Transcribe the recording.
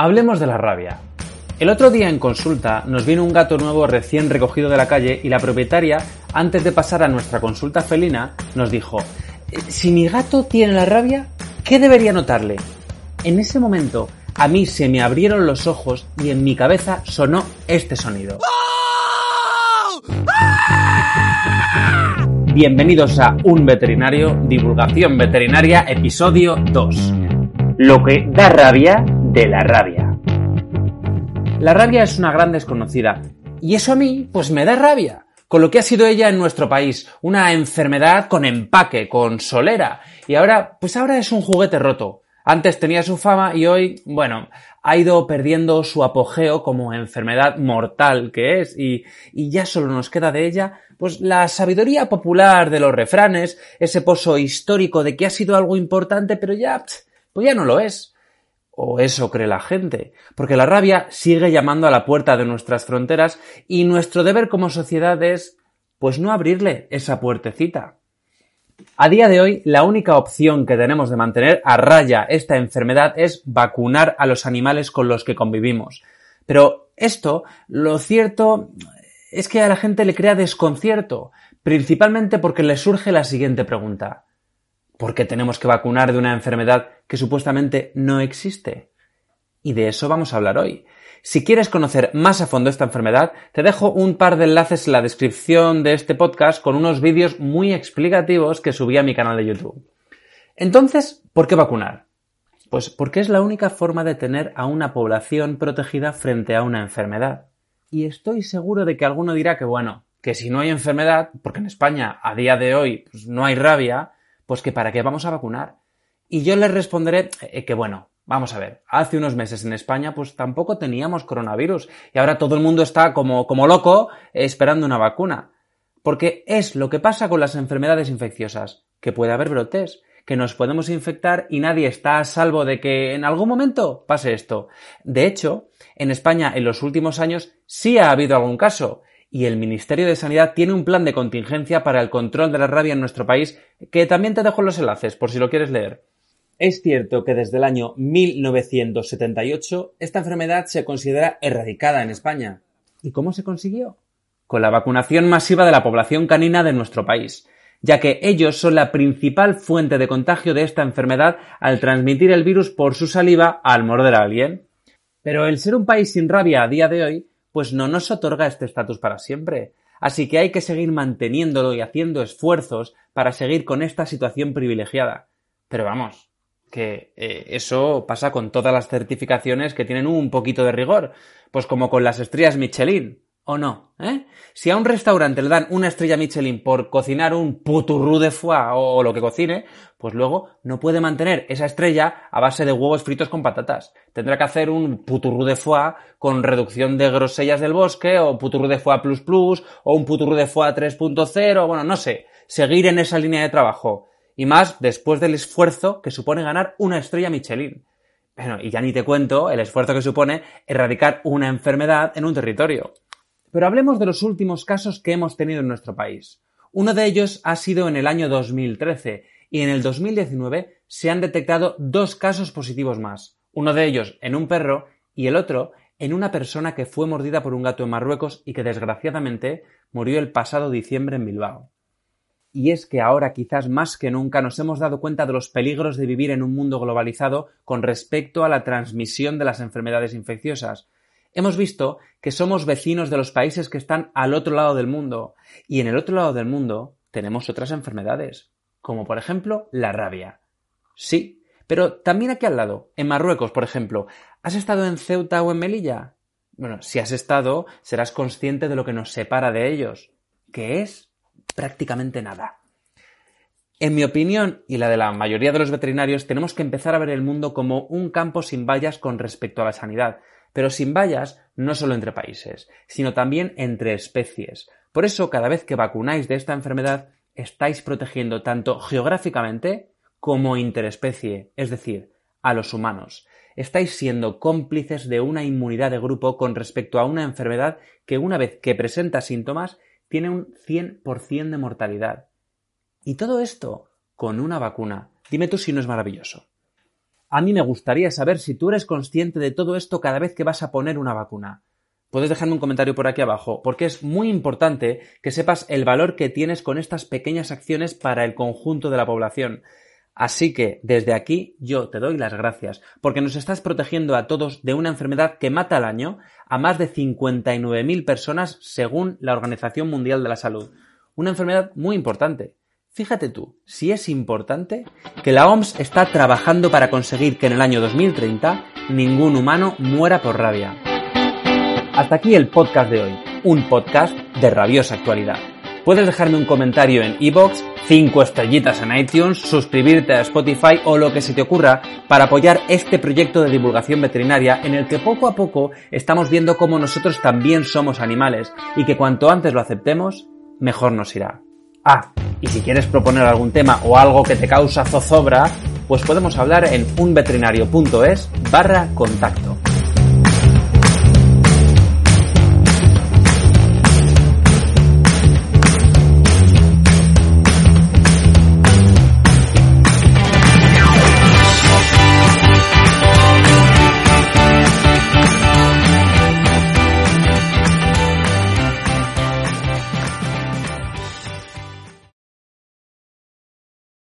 Hablemos de la rabia. El otro día en consulta nos vino un gato nuevo recién recogido de la calle y la propietaria, antes de pasar a nuestra consulta felina, nos dijo, eh, si mi gato tiene la rabia, ¿qué debería notarle? En ese momento, a mí se me abrieron los ojos y en mi cabeza sonó este sonido. Bienvenidos a Un Veterinario, Divulgación Veterinaria, episodio 2. Lo que da rabia de la rabia. La rabia es una gran desconocida. Y eso a mí, pues me da rabia. Con lo que ha sido ella en nuestro país. Una enfermedad con empaque, con solera. Y ahora, pues ahora es un juguete roto. Antes tenía su fama y hoy, bueno, ha ido perdiendo su apogeo como enfermedad mortal que es y, y, ya solo nos queda de ella, pues la sabiduría popular de los refranes, ese pozo histórico de que ha sido algo importante pero ya, pues ya no lo es. O eso cree la gente, porque la rabia sigue llamando a la puerta de nuestras fronteras y nuestro deber como sociedad es, pues no abrirle esa puertecita. A día de hoy, la única opción que tenemos de mantener a raya esta enfermedad es vacunar a los animales con los que convivimos. Pero esto, lo cierto es que a la gente le crea desconcierto, principalmente porque le surge la siguiente pregunta. ¿Por qué tenemos que vacunar de una enfermedad que supuestamente no existe? Y de eso vamos a hablar hoy. Si quieres conocer más a fondo esta enfermedad, te dejo un par de enlaces en la descripción de este podcast con unos vídeos muy explicativos que subí a mi canal de YouTube. Entonces, ¿por qué vacunar? Pues porque es la única forma de tener a una población protegida frente a una enfermedad. Y estoy seguro de que alguno dirá que bueno, que si no hay enfermedad, porque en España a día de hoy pues, no hay rabia, pues que para qué vamos a vacunar. Y yo les responderé eh, que bueno, vamos a ver, hace unos meses en España pues tampoco teníamos coronavirus y ahora todo el mundo está como, como loco esperando una vacuna. Porque es lo que pasa con las enfermedades infecciosas, que puede haber brotes, que nos podemos infectar y nadie está a salvo de que en algún momento pase esto. De hecho, en España en los últimos años sí ha habido algún caso y el Ministerio de Sanidad tiene un plan de contingencia para el control de la rabia en nuestro país que también te dejo los enlaces por si lo quieres leer. Es cierto que desde el año 1978 esta enfermedad se considera erradicada en España. ¿Y cómo se consiguió? Con la vacunación masiva de la población canina de nuestro país, ya que ellos son la principal fuente de contagio de esta enfermedad al transmitir el virus por su saliva al morder a alguien. Pero el ser un país sin rabia a día de hoy pues no nos otorga este estatus para siempre. Así que hay que seguir manteniéndolo y haciendo esfuerzos para seguir con esta situación privilegiada. Pero vamos, que eh, eso pasa con todas las certificaciones que tienen un poquito de rigor, pues como con las estrellas Michelin o no. ¿eh? Si a un restaurante le dan una estrella Michelin por cocinar un puturru de foie o, lo que cocine, pues luego no puede mantener esa estrella a base de huevos fritos con patatas. Tendrá que hacer un puturru de foie con reducción de grosellas del bosque o puturru de foie plus plus o un puturru de foie 3.0, bueno, no sé, seguir en esa línea de trabajo. Y más después del esfuerzo que supone ganar una estrella Michelin. Bueno, y ya ni te cuento el esfuerzo que supone erradicar una enfermedad en un territorio. Pero hablemos de los últimos casos que hemos tenido en nuestro país. Uno de ellos ha sido en el año 2013 y en el 2019 se han detectado dos casos positivos más. Uno de ellos en un perro y el otro en una persona que fue mordida por un gato en Marruecos y que desgraciadamente murió el pasado diciembre en Bilbao. Y es que ahora quizás más que nunca nos hemos dado cuenta de los peligros de vivir en un mundo globalizado con respecto a la transmisión de las enfermedades infecciosas, hemos visto que somos vecinos de los países que están al otro lado del mundo. Y en el otro lado del mundo tenemos otras enfermedades, como por ejemplo la rabia. Sí, pero también aquí al lado, en Marruecos, por ejemplo. ¿Has estado en Ceuta o en Melilla? Bueno, si has estado, serás consciente de lo que nos separa de ellos, que es prácticamente nada. En mi opinión y la de la mayoría de los veterinarios, tenemos que empezar a ver el mundo como un campo sin vallas con respecto a la sanidad, pero sin vallas no solo entre países, sino también entre especies. Por eso, cada vez que vacunáis de esta enfermedad, estáis protegiendo tanto geográficamente como interespecie, es decir, a los humanos. Estáis siendo cómplices de una inmunidad de grupo con respecto a una enfermedad que una vez que presenta síntomas tiene un 100% de mortalidad. Y todo esto con una vacuna. Dime tú si no es maravilloso. A mí me gustaría saber si tú eres consciente de todo esto cada vez que vas a poner una vacuna. Puedes dejarme un comentario por aquí abajo, porque es muy importante que sepas el valor que tienes con estas pequeñas acciones para el conjunto de la población. Así que desde aquí yo te doy las gracias, porque nos estás protegiendo a todos de una enfermedad que mata al año a más de 59.000 personas según la Organización Mundial de la Salud. Una enfermedad muy importante. Fíjate tú, si es importante, que la OMS está trabajando para conseguir que en el año 2030 ningún humano muera por rabia. Hasta aquí el podcast de hoy, un podcast de rabiosa actualidad. Puedes dejarme un comentario en iBox, 5 estrellitas en iTunes, suscribirte a Spotify o lo que se te ocurra para apoyar este proyecto de divulgación veterinaria en el que poco a poco estamos viendo cómo nosotros también somos animales y que cuanto antes lo aceptemos, mejor nos irá. Ah, y si quieres proponer algún tema o algo que te causa zozobra, pues podemos hablar en unveterinario.es barra contacto.